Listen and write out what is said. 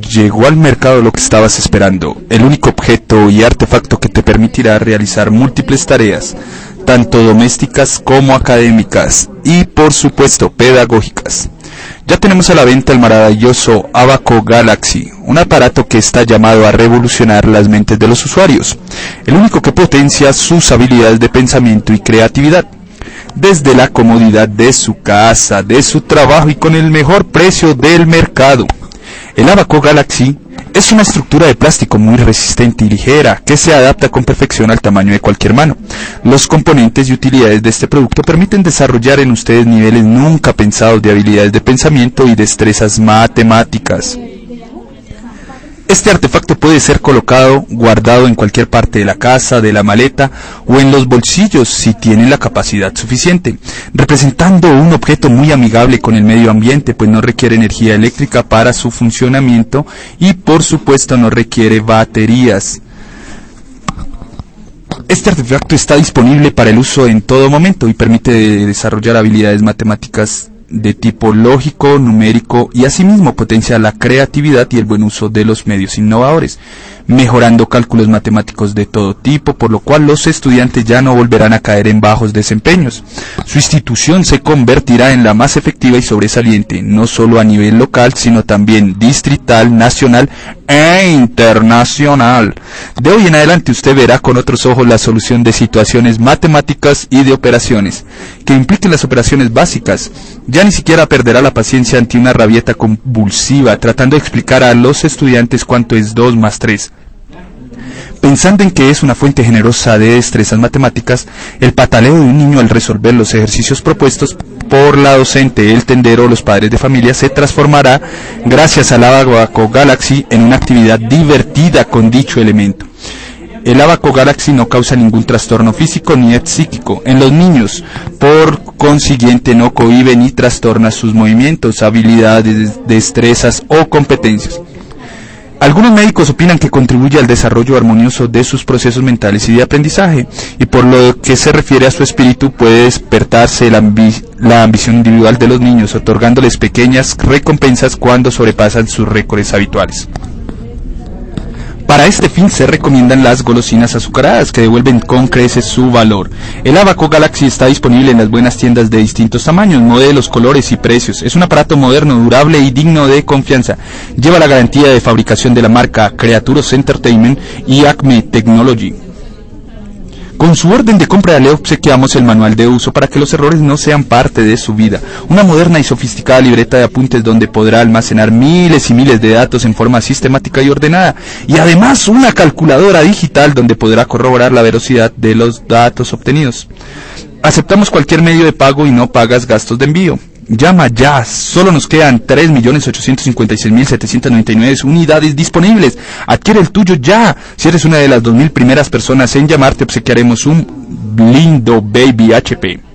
Llegó al mercado lo que estabas esperando, el único objeto y artefacto que te permitirá realizar múltiples tareas, tanto domésticas como académicas y por supuesto pedagógicas. Ya tenemos a la venta el maravilloso Abaco Galaxy, un aparato que está llamado a revolucionar las mentes de los usuarios, el único que potencia sus habilidades de pensamiento y creatividad desde la comodidad de su casa, de su trabajo y con el mejor precio del mercado. El Abaco Galaxy es una estructura de plástico muy resistente y ligera que se adapta con perfección al tamaño de cualquier mano. Los componentes y utilidades de este producto permiten desarrollar en ustedes niveles nunca pensados de habilidades de pensamiento y destrezas matemáticas. Este artefacto puede ser colocado, guardado en cualquier parte de la casa, de la maleta o en los bolsillos si tiene la capacidad suficiente, representando un objeto muy amigable con el medio ambiente, pues no requiere energía eléctrica para su funcionamiento y por supuesto no requiere baterías. Este artefacto está disponible para el uso en todo momento y permite desarrollar habilidades matemáticas de tipo lógico, numérico y asimismo potencia la creatividad y el buen uso de los medios innovadores mejorando cálculos matemáticos de todo tipo, por lo cual los estudiantes ya no volverán a caer en bajos desempeños. Su institución se convertirá en la más efectiva y sobresaliente, no solo a nivel local, sino también distrital, nacional e internacional. De hoy en adelante usted verá con otros ojos la solución de situaciones matemáticas y de operaciones, que impliquen las operaciones básicas. Ya ni siquiera perderá la paciencia ante una rabieta convulsiva, tratando de explicar a los estudiantes cuánto es 2 más 3 Pensando en que es una fuente generosa de destrezas matemáticas, el pataleo de un niño al resolver los ejercicios propuestos por la docente, el tendero o los padres de familia se transformará, gracias al Abaco Galaxy, en una actividad divertida con dicho elemento. El Abaco Galaxy no causa ningún trastorno físico ni psíquico en los niños, por consiguiente no cohibe ni trastorna sus movimientos, habilidades, destrezas o competencias. Algunos médicos opinan que contribuye al desarrollo armonioso de sus procesos mentales y de aprendizaje, y por lo que se refiere a su espíritu puede despertarse la, ambición individual de los niños, otorgándoles pequeñas recompensas cuando sobrepasan sus récords habituales. Para este fin se recomiendan las golosinas azucaradas que devuelven con creces su valor. El Abaco Galaxy está disponible en las buenas tiendas de distintos tamaños, modelos, colores y precios. Es un aparato moderno, durable y digno de confianza. Lleva la garantía de fabricación de la marca Creaturos Entertainment y Acme Technology. Con su orden de compra le obsequiamos el manual de uso para que los errores no sean parte de su vida. Una moderna y sofisticada libreta de apuntes donde podrá almacenar miles y miles de datos en forma sistemática y ordenada. Y además una calculadora digital donde podrá corroborar la velocidad de los datos obtenidos. Aceptamos cualquier medio de pago y no pagas gastos de envío. Llama ya, solo nos quedan 3.856.799 unidades disponibles. Adquiere el tuyo ya. Si eres una de las 2.000 primeras personas en llamar, te obsequiaremos un lindo Baby HP.